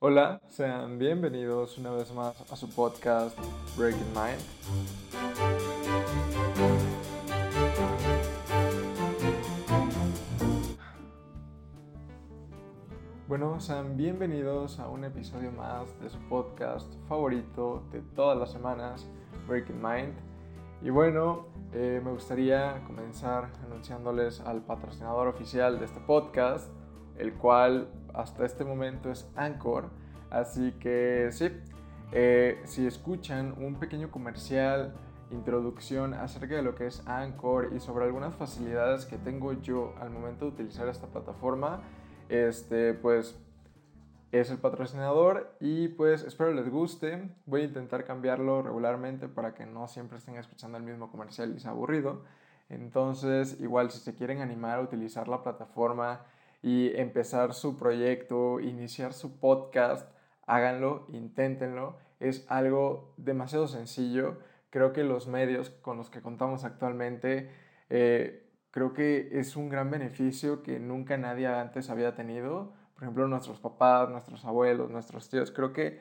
Hola, sean bienvenidos una vez más a su podcast Breaking Mind. Bueno, sean bienvenidos a un episodio más de su podcast favorito de todas las semanas, Breaking Mind. Y bueno, eh, me gustaría comenzar anunciándoles al patrocinador oficial de este podcast, el cual hasta este momento es Anchor. Así que sí, eh, si escuchan un pequeño comercial, introducción acerca de lo que es Anchor y sobre algunas facilidades que tengo yo al momento de utilizar esta plataforma, este, pues es el patrocinador y pues espero les guste. Voy a intentar cambiarlo regularmente para que no siempre estén escuchando el mismo comercial y sea aburrido. Entonces, igual si se quieren animar a utilizar la plataforma y empezar su proyecto, iniciar su podcast, háganlo, inténtenlo. Es algo demasiado sencillo. Creo que los medios con los que contamos actualmente, eh, creo que es un gran beneficio que nunca nadie antes había tenido. Por ejemplo, nuestros papás, nuestros abuelos, nuestros tíos. Creo que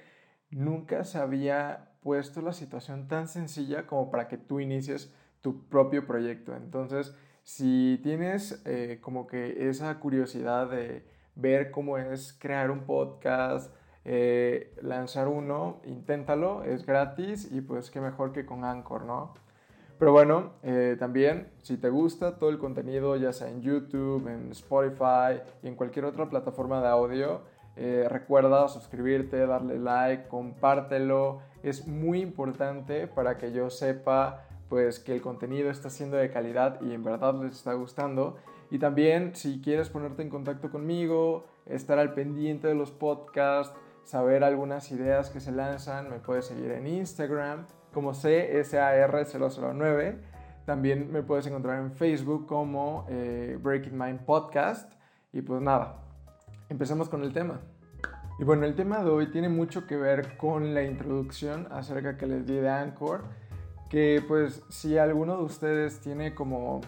nunca se había puesto la situación tan sencilla como para que tú inicies tu propio proyecto. Entonces, si tienes eh, como que esa curiosidad de ver cómo es crear un podcast, eh, lanzar uno, inténtalo, es gratis y pues qué mejor que con Anchor, ¿no? Pero bueno, eh, también si te gusta todo el contenido, ya sea en YouTube, en Spotify y en cualquier otra plataforma de audio, recuerda suscribirte, darle like, compártelo. Es muy importante para que yo sepa pues que el contenido está siendo de calidad y en verdad les está gustando. Y también si quieres ponerte en contacto conmigo, estar al pendiente de los podcasts, saber algunas ideas que se lanzan, me puedes seguir en Instagram como CSAR009. También me puedes encontrar en Facebook como eh, Breaking Mind Podcast. Y pues nada, empecemos con el tema. Y bueno, el tema de hoy tiene mucho que ver con la introducción acerca que les di de Anchor que pues si alguno de ustedes tiene como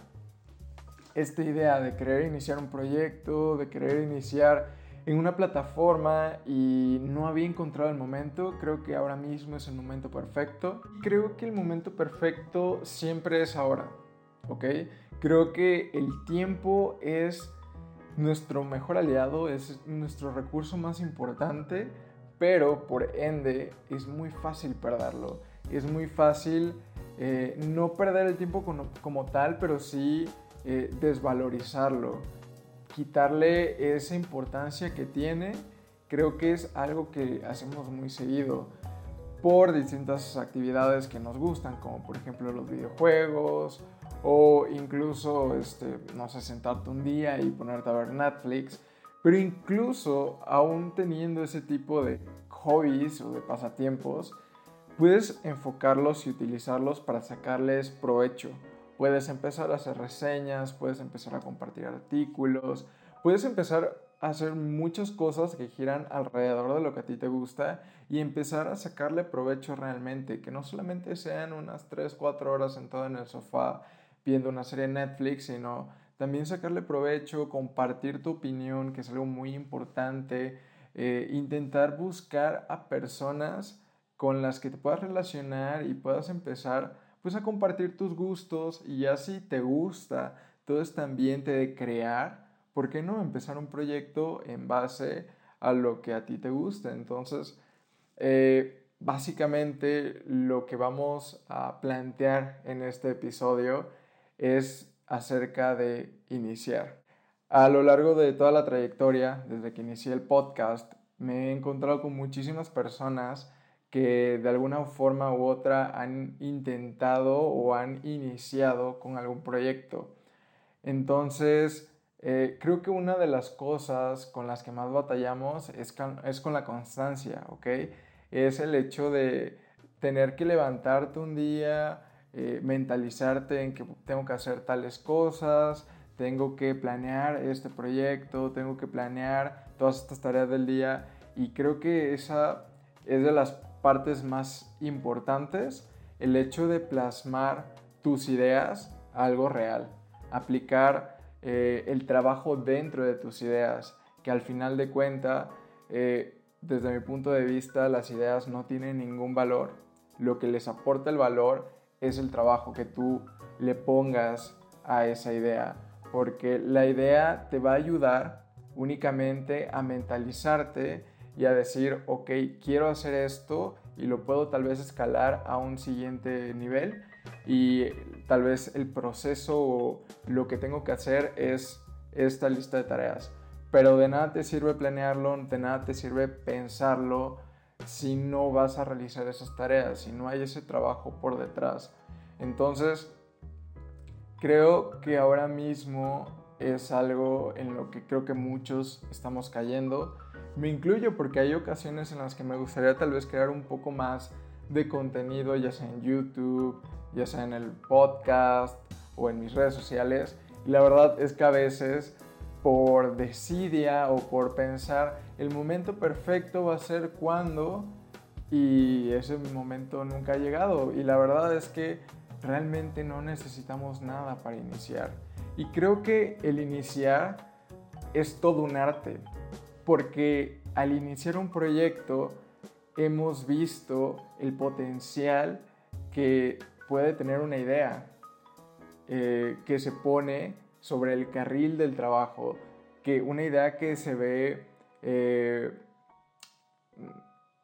esta idea de querer iniciar un proyecto, de querer iniciar en una plataforma y no había encontrado el momento, creo que ahora mismo es el momento perfecto. Creo que el momento perfecto siempre es ahora, ¿ok? Creo que el tiempo es nuestro mejor aliado, es nuestro recurso más importante, pero por ende es muy fácil perderlo. Es muy fácil eh, no perder el tiempo como, tal, pero sí eh, desvalorizarlo, quitarle esa importancia que tiene, creo que es algo que hacemos muy seguido por distintas actividades que nos gustan, como por ejemplo los videojuegos o incluso, este, no sé, sentarte un día y ponerte a ver Netflix. Pero incluso aún teniendo ese tipo de hobbies o de pasatiempos, puedes enfocarlos y utilizarlos para sacarles provecho. Puedes empezar a hacer reseñas, puedes empezar a compartir artículos, puedes empezar a hacer muchas cosas que giran alrededor de lo que a ti te gusta y empezar a sacarle provecho realmente, que no solamente sean unas 3, 4 horas sentado en el sofá viendo una serie Netflix, sino también sacarle provecho, compartir tu opinión, que es algo muy importante, eh, intentar buscar a personas con las que te puedas relacionar y puedas empezar pues a compartir tus gustos y ya si te gusta todo este ambiente de crear, ¿por qué no empezar un proyecto en base a lo que a ti te gusta? Entonces, eh, básicamente lo que vamos a plantear en este episodio es acerca de iniciar. A lo largo de toda la trayectoria, desde que inicié el podcast, me he encontrado con muchísimas personas que de alguna forma u otra han intentado o han iniciado con algún proyecto. Entonces, eh, creo que una de las cosas con las que más batallamos es con, la constancia, ¿ok? Es el hecho de tener que levantarte un día, eh, mentalizarte en que tengo que hacer tales cosas, tengo que planear este proyecto, tengo que planear todas estas tareas del día y creo que esa es de las partes más importantes, el hecho de plasmar tus ideas a algo real, aplicar eh, el trabajo dentro de tus ideas, que al final de cuenta eh, desde mi punto de vista, las ideas no tienen ningún valor. Lo que les aporta el valor es el trabajo que tú le pongas a esa idea, porque la idea te va a ayudar únicamente a mentalizarte y a decir, ok, quiero hacer esto y lo puedo tal vez escalar a un siguiente nivel y tal vez el proceso o lo que tengo que hacer es esta lista de tareas. Pero de nada te sirve planearlo, de nada te sirve pensarlo si no vas a realizar esas tareas, si no hay ese trabajo por detrás. Entonces, creo que ahora mismo es algo en lo que creo que muchos estamos cayendo. Me incluyo porque hay ocasiones en las que me gustaría tal vez crear un poco más de contenido, ya sea en YouTube, ya sea en el podcast o en mis redes sociales. Y la verdad es que a veces por desidia o por pensar el momento perfecto va a ser cuando y ese momento nunca ha llegado. Y la verdad es que realmente no necesitamos nada para iniciar. Y creo que el iniciar es todo un arte, porque al iniciar un proyecto hemos visto el potencial que puede tener una idea eh, que se pone sobre el carril del trabajo, que una idea que se ve, eh,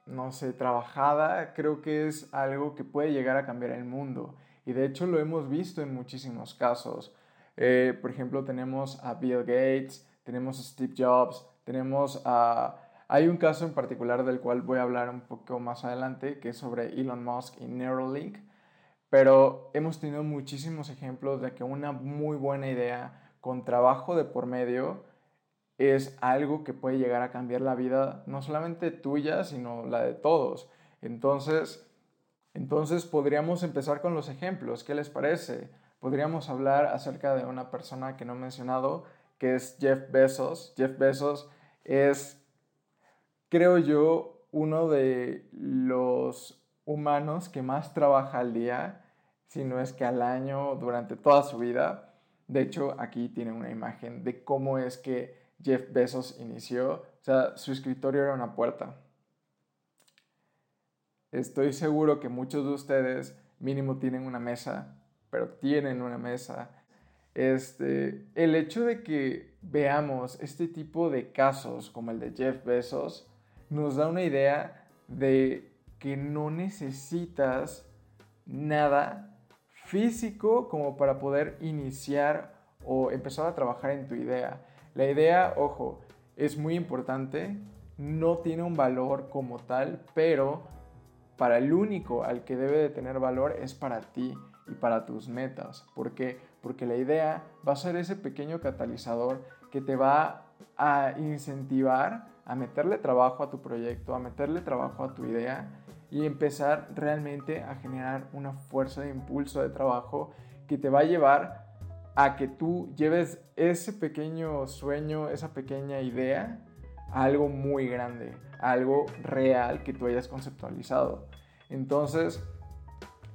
no sé, trabajada, creo que es algo que puede llegar a cambiar el mundo. Y de hecho lo hemos visto en muchísimos casos. Eh, por ejemplo, tenemos a Bill Gates, tenemos a Steve Jobs, tenemos a... Hay un caso en particular del cual voy a hablar un poco más adelante, que es sobre Elon Musk y Neuralink pero hemos tenido muchísimos ejemplos de que una muy buena idea con trabajo de por medio es algo que puede llegar a cambiar la vida no solamente tuya, sino la de todos. Entonces, entonces podríamos empezar con los ejemplos. ¿Qué les parece? Podríamos hablar acerca de una persona que no he mencionado, que es Jeff Bezos. Jeff Bezos es, creo yo, uno de los humanos que más trabaja al día, si no es que al año, durante toda su vida. De hecho, aquí tiene una imagen de cómo es que Jeff Bezos inició. O sea, su escritorio era una puerta. Estoy seguro que muchos de ustedes mínimo tienen una mesa, pero tienen una mesa. Este, el hecho de que veamos este tipo de casos como el de Jeff Bezos nos da una idea de que no necesitas nada físico como para poder iniciar o empezar a trabajar en tu idea. La idea, ojo, es muy importante, no tiene un valor como tal, pero para el único al que debe de tener valor es para ti y para tus metas. Porque la idea va a ser ese pequeño catalizador que te va a incentivar a meterle trabajo a tu proyecto, a meterle trabajo a tu idea y empezar realmente a generar una fuerza de impulso de trabajo que te va a llevar a que tú lleves ese pequeño sueño, esa pequeña idea a algo muy grande, algo real que tú hayas conceptualizado. Entonces,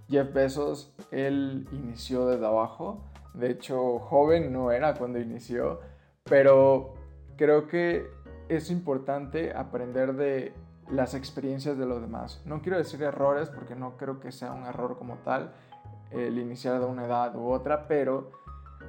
Jeff Bezos, él inició desde abajo, de hecho joven no era cuando inició, pero creo que es importante aprender de las experiencias de los demás. No quiero decir errores porque no creo que sea un error como tal el iniciar de una edad u otra, pero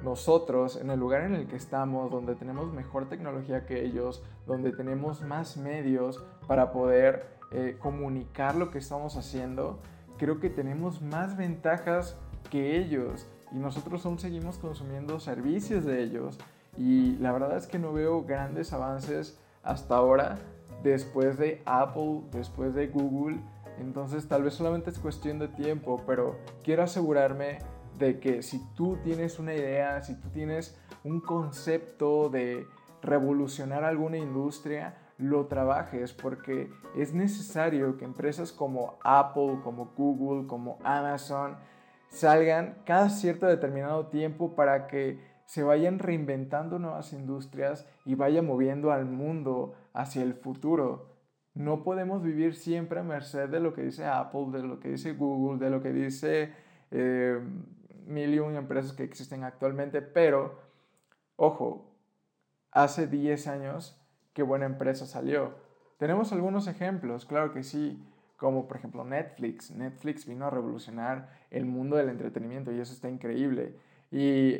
nosotros en el lugar en el que estamos, donde tenemos mejor tecnología que ellos, donde tenemos más medios para poder eh, comunicar lo que estamos haciendo, creo que tenemos más ventajas que ellos y nosotros aún seguimos consumiendo servicios de ellos y la verdad es que no veo grandes avances hasta ahora después de Apple, después de Google. Entonces tal vez solamente es cuestión de tiempo, pero quiero asegurarme de que si tú tienes una idea, si tú tienes un concepto de revolucionar alguna industria, lo trabajes porque es necesario que empresas como Apple, como Google, como Amazon salgan cada cierto determinado tiempo para que se vayan reinventando nuevas industrias y vayan moviendo al mundo hacia el futuro. No podemos vivir siempre a merced de lo que dice Apple, de lo que dice Google, de lo que dice eh, mil y un empresas que existen actualmente, pero, ojo, hace 10 años, qué buena empresa salió. Tenemos algunos ejemplos, claro que sí, como por ejemplo Netflix. Netflix vino a revolucionar el mundo del entretenimiento y eso está increíble. Y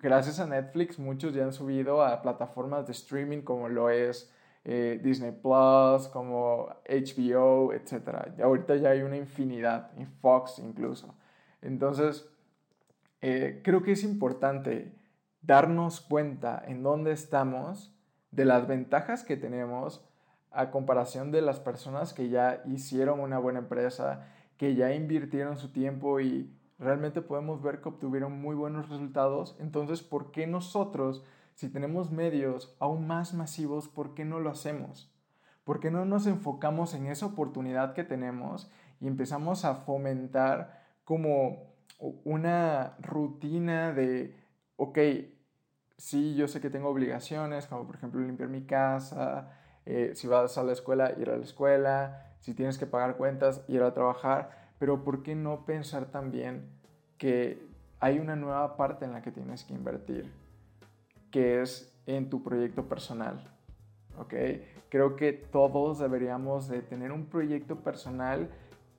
gracias a Netflix muchos ya han subido a plataformas de streaming como lo es eh, Disney Plus, como HBO, etc. ahorita ya hay una infinidad, en Fox incluso. Entonces, eh, creo que es importante darnos cuenta en dónde estamos, de las ventajas que tenemos a comparación de las personas que ya hicieron una buena empresa, que ya invirtieron su tiempo y realmente podemos ver que obtuvieron muy buenos resultados. Entonces, ¿por qué nosotros, si tenemos medios aún más masivos, por qué no lo hacemos? ¿Por qué no nos enfocamos en esa oportunidad que tenemos y empezamos a fomentar como una rutina de, ok, sí, yo sé que tengo obligaciones, como por ejemplo limpiar mi casa, eh, si vas a la escuela, ir a la escuela, si tienes que pagar cuentas, ir a trabajar, pero ¿por qué no pensar también que hay una nueva parte en la que tienes que invertir, que es en tu proyecto personal? ¿Ok? Creo que todos deberíamos de tener un proyecto personal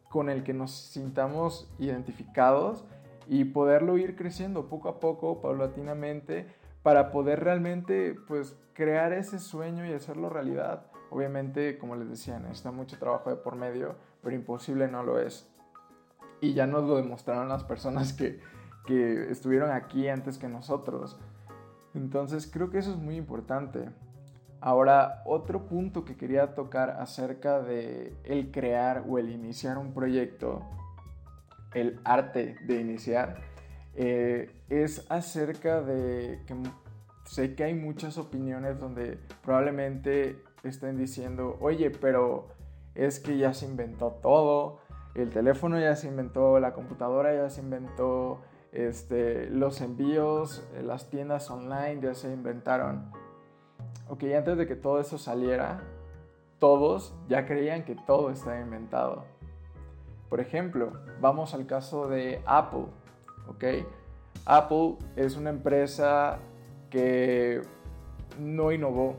con el que nos sintamos identificados y poderlo ir creciendo poco a poco, paulatinamente, para poder realmente pues crear ese sueño y hacerlo realidad. Obviamente, como les decía, necesita mucho trabajo de por medio, pero imposible no lo es. Y ya nos lo demostraron las personas que, que estuvieron aquí antes que nosotros. Entonces creo que eso es muy importante. Ahora, otro punto que quería tocar acerca de el crear o el iniciar un proyecto, el arte de iniciar, eh, es acerca de que sé que hay muchas opiniones donde probablemente estén diciendo, oye, pero es que ya se inventó todo, el teléfono ya se inventó, la computadora ya se inventó, este, los envíos, eh, las tiendas online ya se inventaron. Ok, antes de que todo eso saliera, todos ya creían que todo estaba inventado. Por ejemplo, vamos al caso de Apple. ¿Ok? Apple es una empresa que no innovó.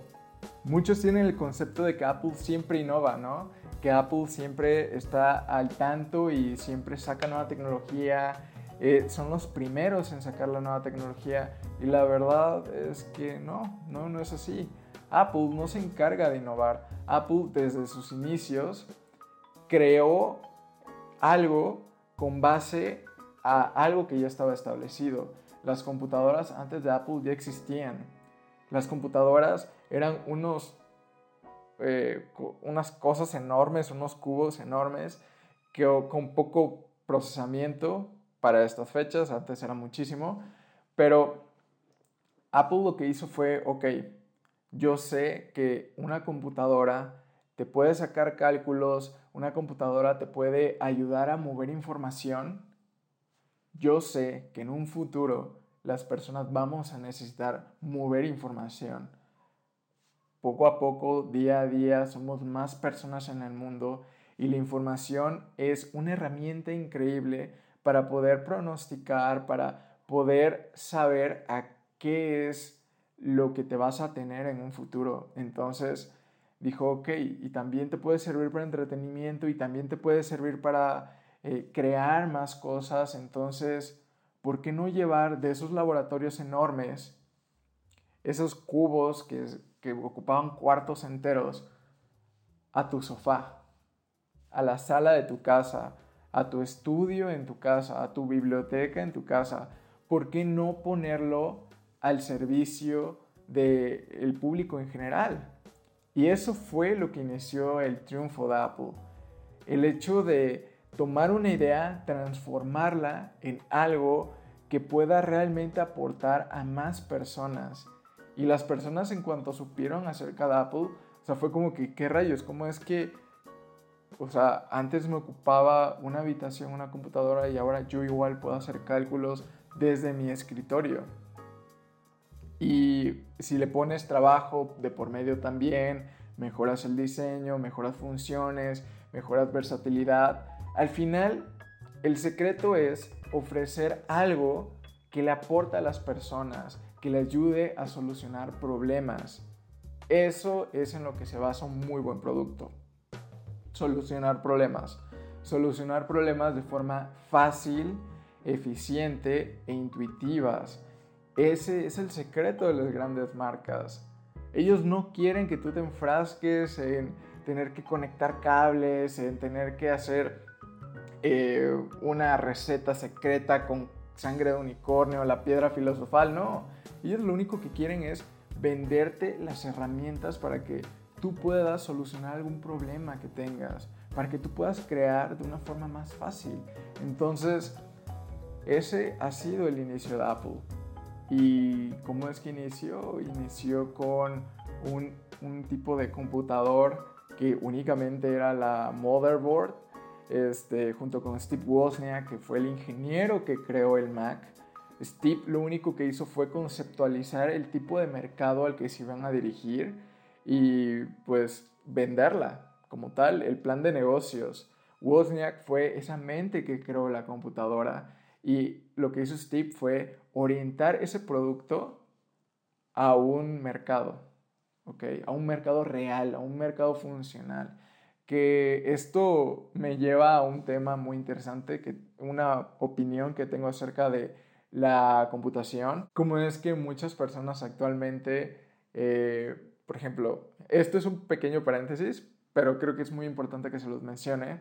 Muchos tienen el concepto de que Apple siempre innova, ¿no? Que Apple siempre está al tanto y siempre saca nueva tecnología. Eh, son los primeros en sacar la nueva tecnología. Y la verdad es que no, no, no es así. Apple no se encarga de innovar. Apple desde sus inicios creó algo con base a algo que ya estaba establecido. Las computadoras antes de Apple ya existían. Las computadoras eran unos, eh, unas cosas enormes, unos cubos enormes que con poco procesamiento para estas fechas, antes era muchísimo, pero Apple lo que hizo fue, ok, yo sé que una computadora te puede sacar cálculos, una computadora te puede ayudar a mover información, yo sé que en un futuro las personas vamos a necesitar mover información. Poco a poco, día a día, somos más personas en el mundo y la información es una herramienta increíble para poder pronosticar, para poder saber a qué es lo que te vas a tener en un futuro. Entonces dijo, ok, y también te puede servir para entretenimiento y también te puede servir para eh, crear más cosas, entonces, ¿por qué no llevar de esos laboratorios enormes, esos cubos que, que ocupaban cuartos enteros, a tu sofá, a la sala de tu casa, a tu estudio en tu casa, a tu biblioteca en tu casa? ¿Por qué no ponerlo al servicio del público en general? Y eso fue lo que inició el triunfo de Apple. El hecho de tomar una idea, transformarla en algo que pueda realmente aportar a más personas. Y las personas en cuanto supieron acerca de Apple, o sea, fue como que, ¿qué rayos? ¿Cómo es que, o sea, antes me ocupaba una habitación, una computadora y ahora yo igual puedo hacer cálculos desde mi escritorio? Y si le pones trabajo de por medio también, mejoras el diseño, mejoras funciones, mejoras versatilidad, al final, el secreto es ofrecer algo que le aporta a las personas, que le ayude a solucionar problemas. Eso es en lo que se basa un muy buen producto. Solucionar problemas. Solucionar problemas de forma fácil, eficiente e intuitivas. Ese es el secreto de las grandes marcas. Ellos no quieren que tú te enfrasques en tener que conectar cables, en tener que hacer eh, una receta secreta con sangre de unicornio, la piedra filosofal, no. Ellos lo único que quieren es venderte las herramientas para que tú puedas solucionar algún problema que tengas, para que tú puedas crear de una forma más fácil. Entonces, ese ha sido el inicio de Apple. ¿Y cómo es que inició? Inició con un, un tipo de computador que únicamente era la motherboard, este, junto con Steve Wozniak, que fue el ingeniero que creó el Mac. Steve lo único que hizo fue conceptualizar el tipo de mercado al que se iban a dirigir y pues venderla como tal, el plan de negocios. Wozniak fue esa mente que creó la computadora y lo que hizo Steve fue orientar ese producto a un mercado. A un mercado real, a un mercado funcional. Que esto me lleva a un tema muy interesante, que una opinión que tengo acerca de la computación, como es que muchas personas actualmente, eh, por ejemplo, esto es un pequeño paréntesis, pero creo que es muy importante que se los mencione,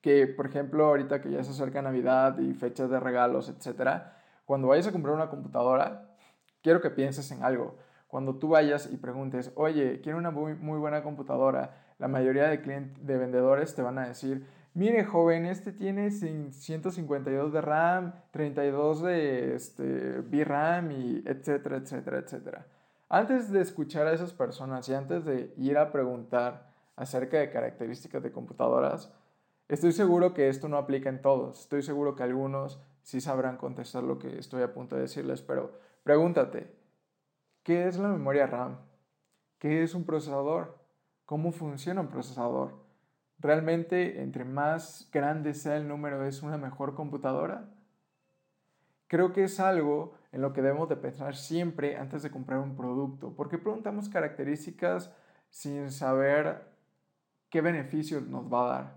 que por ejemplo ahorita que ya se acerca Navidad y fechas de regalos, etcétera, cuando vayas a comprar una computadora, quiero que pienses en algo. Cuando tú vayas y preguntes, oye, quiero una muy, buena computadora, la mayoría de, clientes, de vendedores te van a decir, mire joven, este tiene 152 de RAM, 32 de este, VRAM y etcétera, etcétera, etcétera. Antes de escuchar a esas personas y antes de ir a preguntar acerca de características de computadoras, estoy seguro que esto no aplica en todos. Estoy seguro que algunos sí sabrán contestar lo que estoy a punto de decirles, pero pregúntate, ¿Qué es la memoria RAM? ¿Qué es un procesador? ¿Cómo funciona un procesador? ¿Realmente entre más grande sea el número es una mejor computadora? Creo que es algo en lo que debemos de pensar siempre antes de comprar un producto. ¿Por qué preguntamos características sin saber qué beneficios nos va a dar?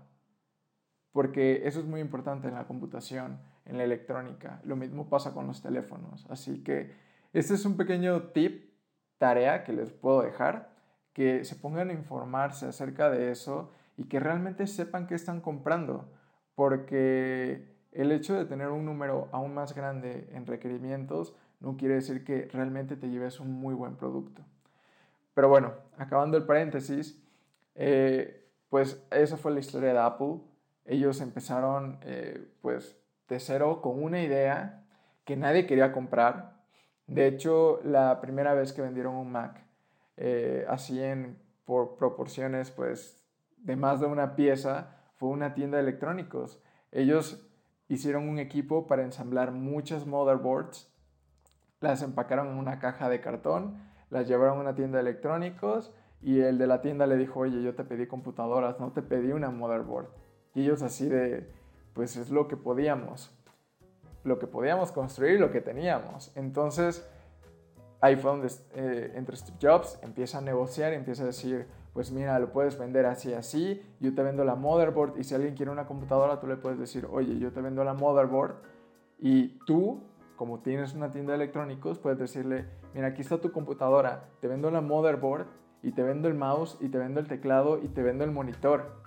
Porque eso es muy importante en la computación, en la electrónica. Lo mismo pasa con los teléfonos. Así que este es un pequeño tip, tarea que les puedo dejar, que se pongan a informarse acerca de eso y que realmente sepan qué están comprando, porque el hecho de tener un número aún más grande en requerimientos no quiere decir que realmente te lleves un muy buen producto. Pero bueno, acabando el paréntesis, eh, pues esa fue la historia de Apple. Ellos empezaron eh, pues de cero con una idea que nadie quería comprar, de hecho, la primera vez que vendieron un Mac, eh, así en por proporciones pues de más de una pieza, fue una tienda de electrónicos. Ellos hicieron un equipo para ensamblar muchas motherboards, las empacaron en una caja de cartón, las llevaron a una tienda de electrónicos y el de la tienda le dijo, oye, yo te pedí computadoras, no te pedí una motherboard. Y ellos así de, pues es lo que podíamos lo que podíamos construir, lo que teníamos. Entonces, ahí fue donde eh, entre Steve Jobs empieza a negociar, empieza a decir, pues mira, lo puedes vender así, así, yo te vendo la motherboard y si alguien quiere una computadora, tú le puedes decir, oye, yo te vendo la motherboard y tú, como tienes una tienda de electrónicos, puedes decirle, mira, aquí está tu computadora, te vendo la motherboard y te vendo el mouse y te vendo el teclado y te vendo el monitor.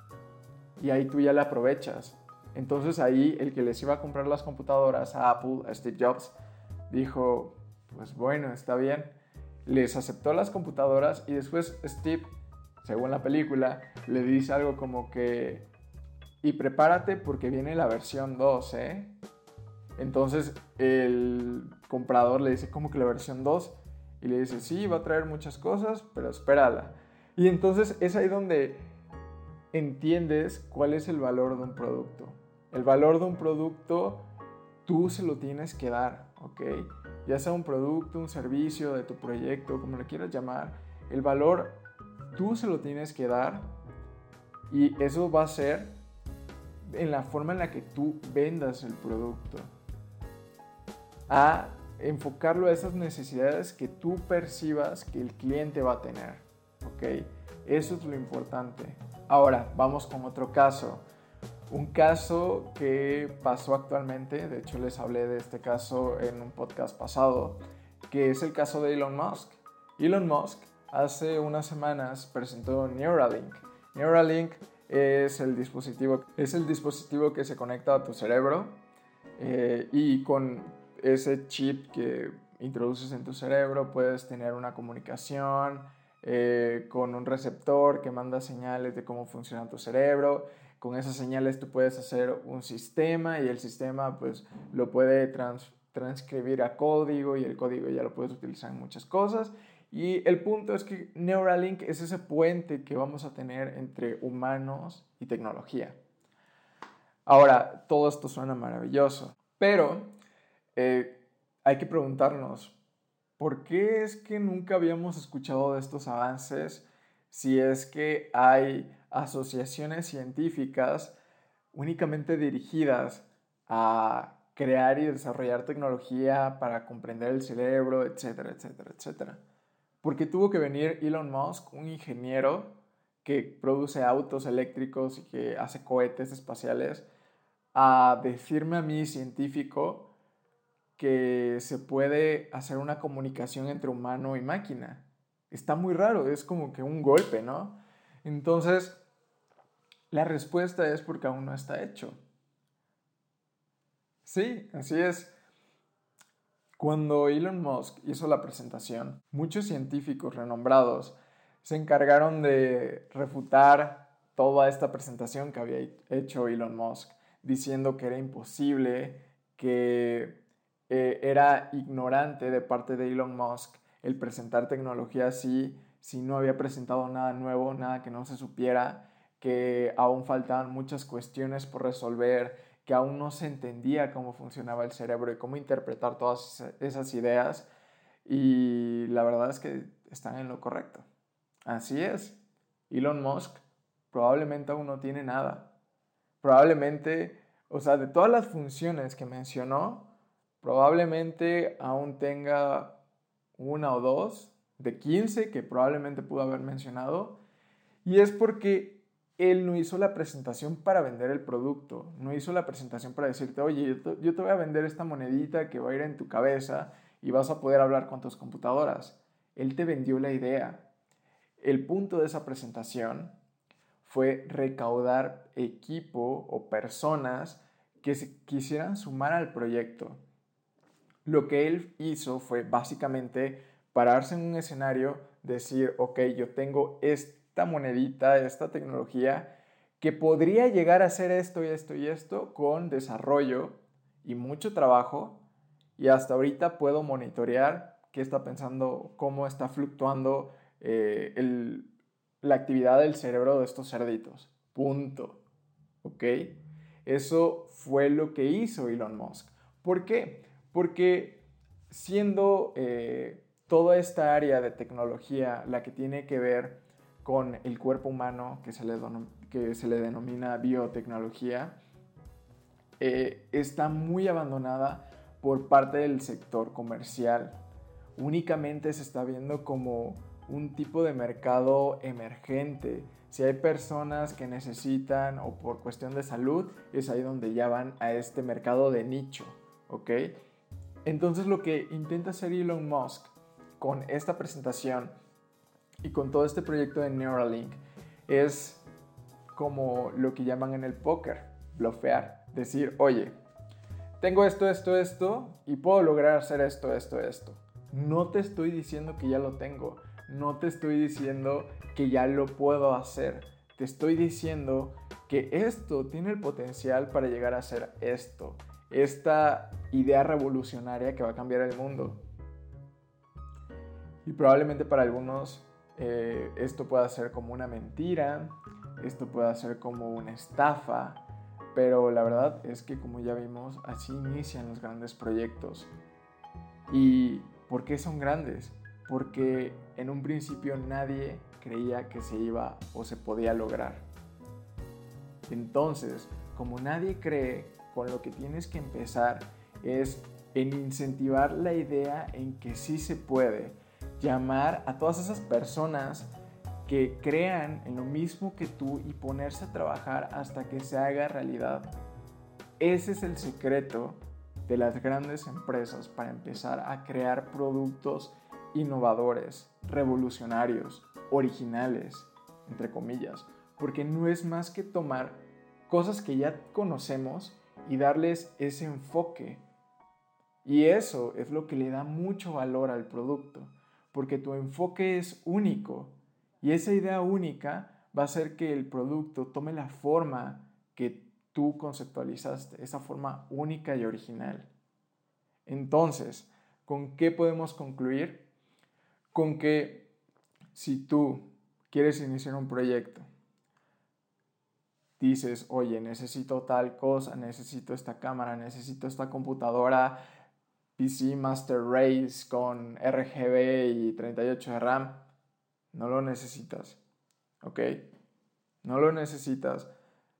Y ahí tú ya la aprovechas. Entonces ahí el que les iba a comprar las computadoras a Apple, a Steve Jobs, dijo, pues bueno, está bien. Les aceptó las computadoras y después Steve, según la película, le dice algo como que, y prepárate porque viene la versión 2, ¿eh? Entonces el comprador le dice, ¿cómo que la versión 2? Y le dice, sí, va a traer muchas cosas, pero espérala. Y entonces es ahí donde entiendes cuál es el valor de un producto. El valor de un producto tú se lo tienes que dar, ¿ok? Ya sea un producto, un servicio de tu proyecto, como lo quieras llamar, el valor tú se lo tienes que dar y eso va a ser en la forma en la que tú vendas el producto. A enfocarlo a esas necesidades que tú percibas que el cliente va a tener. ¿Ok? Eso es lo importante. Ahora, vamos con otro caso. Un caso que pasó actualmente, de hecho les hablé de este caso en un podcast pasado, que es el caso de Elon Musk. Elon Musk hace unas semanas presentó Neuralink. Neuralink es el dispositivo, es el dispositivo que se conecta a tu cerebro eh, y con ese chip que introduces en tu cerebro puedes tener una comunicación eh, con un receptor que manda señales de cómo funciona tu cerebro. Con esas señales tú puedes hacer un sistema y el sistema pues lo puede transcribir a código y el código ya lo puedes utilizar en muchas cosas. Y el punto es que Neuralink es ese puente que vamos a tener entre humanos y tecnología. Ahora, todo esto suena maravilloso, pero eh, hay que preguntarnos, ¿por qué es que nunca habíamos escuchado de estos avances si es que hay asociaciones científicas únicamente dirigidas a crear y desarrollar tecnología para comprender el cerebro, etcétera, etcétera, etcétera? porque tuvo que venir Elon Musk, un ingeniero que produce autos eléctricos y que hace cohetes espaciales, a decirme a mí, científico, que se puede hacer una comunicación entre humano y máquina. Está muy raro, es como que un golpe, ¿no? Entonces, la respuesta es porque aún no está hecho. Sí, así es. Cuando Elon Musk hizo la presentación, muchos científicos renombrados se encargaron de refutar toda esta presentación que había hecho Elon Musk, diciendo que era imposible, que eh, era ignorante de parte de Elon Musk el presentar tecnología así, si no había presentado nada nuevo, nada que no se supiera, que aún faltaban muchas cuestiones por resolver, que aún no se entendía cómo funcionaba el cerebro y cómo interpretar todas esas ideas. Y la verdad es que están en lo correcto. Así es. Elon Musk probablemente aún no tiene nada. Probablemente, o sea, de todas las funciones que mencionó, probablemente aún tenga una o dos de 15 que probablemente pudo haber mencionado. Y es porque él no hizo la presentación para vender el producto, no hizo la presentación para decirte, oye, yo te, voy a vender esta monedita que va a ir en tu cabeza y vas a poder hablar con tus computadoras. Él te vendió la idea. El punto de esa presentación fue recaudar equipo o personas que se quisieran sumar al proyecto. Lo que él hizo fue básicamente pararse en un escenario, decir, ok, yo tengo este esta monedita, esta tecnología, que podría llegar a hacer esto y esto y esto con desarrollo y mucho trabajo. Y hasta ahorita puedo monitorear qué está pensando, cómo está fluctuando eh, la actividad del cerebro de estos cerditos. Punto. ¿Ok? Eso fue lo que hizo Elon Musk. ¿Por qué? Porque siendo eh, toda esta área de tecnología la que tiene que ver con el cuerpo humano que se le, denomina biotecnología, eh, está muy abandonada por parte del sector comercial. Únicamente se está viendo como un tipo de mercado emergente. Si hay personas que necesitan o por cuestión de salud, es ahí donde ya van a este mercado de nicho, ¿ok? Entonces lo que intenta hacer Elon Musk con esta presentación y con todo este proyecto de Neuralink es como lo que llaman en el póker, blofear. Decir, oye, tengo esto, esto, esto y puedo lograr hacer esto, esto, esto. No te estoy diciendo que ya lo tengo. No te estoy diciendo que ya lo puedo hacer. Te estoy diciendo que esto tiene el potencial para llegar a ser esto. Esta idea revolucionaria que va a cambiar el mundo. Y probablemente para algunos eh, esto puede ser como una mentira, esto puede ser como una estafa, pero la verdad es que como ya vimos, así inician los grandes proyectos. ¿Y por qué son grandes? Porque en un principio nadie creía que se iba o se podía lograr. Entonces, como nadie cree, con lo que tienes que empezar es en incentivar la idea en que sí se puede, llamar a todas esas personas que crean en lo mismo que tú y ponerse a trabajar hasta que se haga realidad. Ese es el secreto de las grandes empresas para empezar a crear productos innovadores, revolucionarios, originales, entre comillas, porque no es más que tomar cosas que ya conocemos y darles ese enfoque. Y eso es lo que le da mucho valor al producto, porque tu enfoque es único y esa idea única va a hacer que el producto tome la forma que tú conceptualizaste, esa forma única y original. Entonces, ¿con qué podemos concluir? Con que si tú quieres iniciar un proyecto, dices, oye, necesito tal cosa, necesito esta cámara, necesito esta computadora PC Master Race con RGB y 38 de RAM, no lo necesitas, ¿ok? No lo necesitas.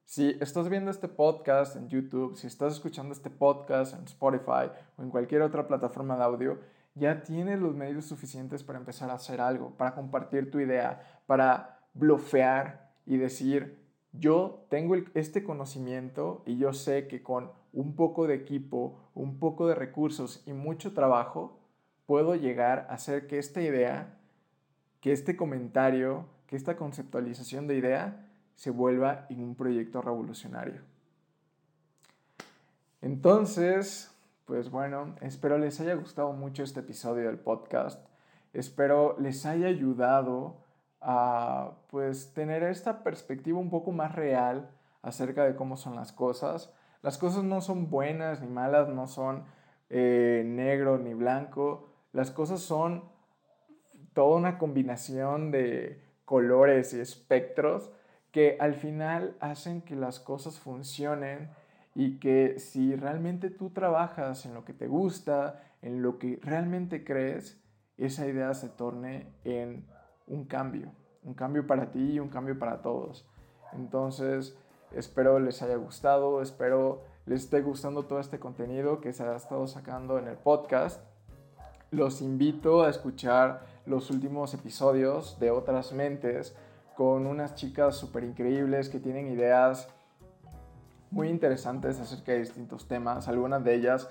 Si estás viendo este podcast en YouTube, si estás escuchando este podcast en Spotify o en cualquier otra plataforma de audio, ya tienes los medios suficientes para empezar a hacer algo, para compartir tu idea, para blofear y decir, yo tengo este conocimiento y yo sé que con un poco de equipo, un poco de recursos y mucho trabajo, puedo llegar a hacer que esta idea, que este comentario, que esta conceptualización de idea se vuelva en un proyecto revolucionario. Entonces, pues bueno, espero les haya gustado mucho este episodio del podcast. Espero les haya ayudado a pues tener esta perspectiva un poco más real acerca de cómo son las cosas. Las cosas no son buenas ni malas, no son eh, negro ni blanco. Las cosas son toda una combinación de colores y espectros que al final hacen que las cosas funcionen y que si realmente tú trabajas en lo que te gusta, en lo que realmente crees, esa idea se torne en un cambio, un cambio para ti y un cambio para todos. Entonces, espero les haya gustado, espero les esté gustando todo este contenido que se ha estado sacando en el podcast. Los invito a escuchar los últimos episodios de Otras Mentes con unas chicas súper increíbles que tienen ideas muy interesantes acerca de distintos temas. Algunas de ellas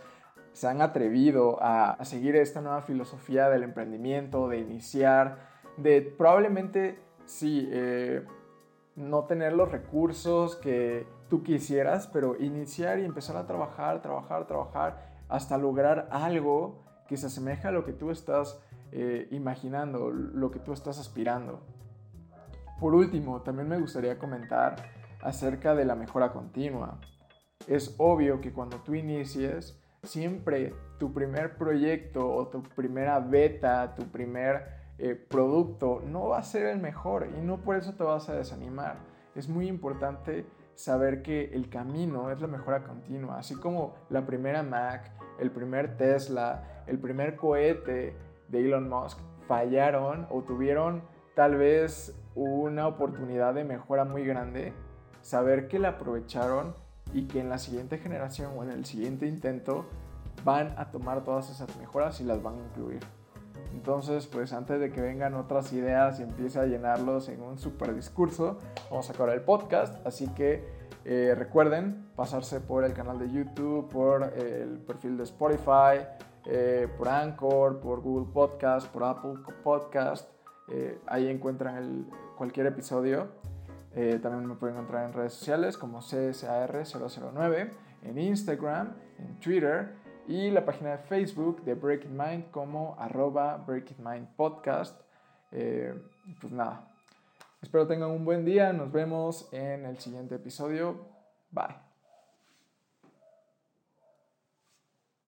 se han atrevido a, seguir esta nueva filosofía del emprendimiento, de iniciar, de probablemente, sí, eh, no tener los recursos que tú quisieras, pero iniciar y empezar a trabajar, trabajar, trabajar, hasta lograr algo que se asemeja a lo que tú estás eh, imaginando, lo que tú estás aspirando. Por último, también me gustaría comentar acerca de la mejora continua. Es obvio que cuando tú inicies, siempre tu primer proyecto o tu primera beta, tu primer eh, producto no va a ser el mejor y no por eso te vas a desanimar. Es muy importante saber que el camino es la mejora continua, así como la primera Mac, el primer Tesla, el primer cohete de Elon Musk fallaron o tuvieron tal vez una oportunidad de mejora muy grande, saber que la aprovecharon y que en la siguiente generación o en el siguiente intento van a tomar todas esas mejoras y las van a incluir. Entonces, pues antes de que vengan otras ideas y empiece a llenarlos en un super discurso, vamos a acabar el podcast. Así que eh, recuerden pasarse por el canal de YouTube, por el perfil de Spotify, eh, por Anchor, por Google Podcast, por Apple Podcast eh, ahí encuentran cualquier episodio. Eh, también me pueden encontrar en redes sociales como CSAR009, en Instagram, en Twitter y la página de Facebook de Breaking Mind como arroba Breaking Mind Podcast. Eh, pues nada, espero tengan un buen día. Nos vemos en el siguiente episodio. Bye.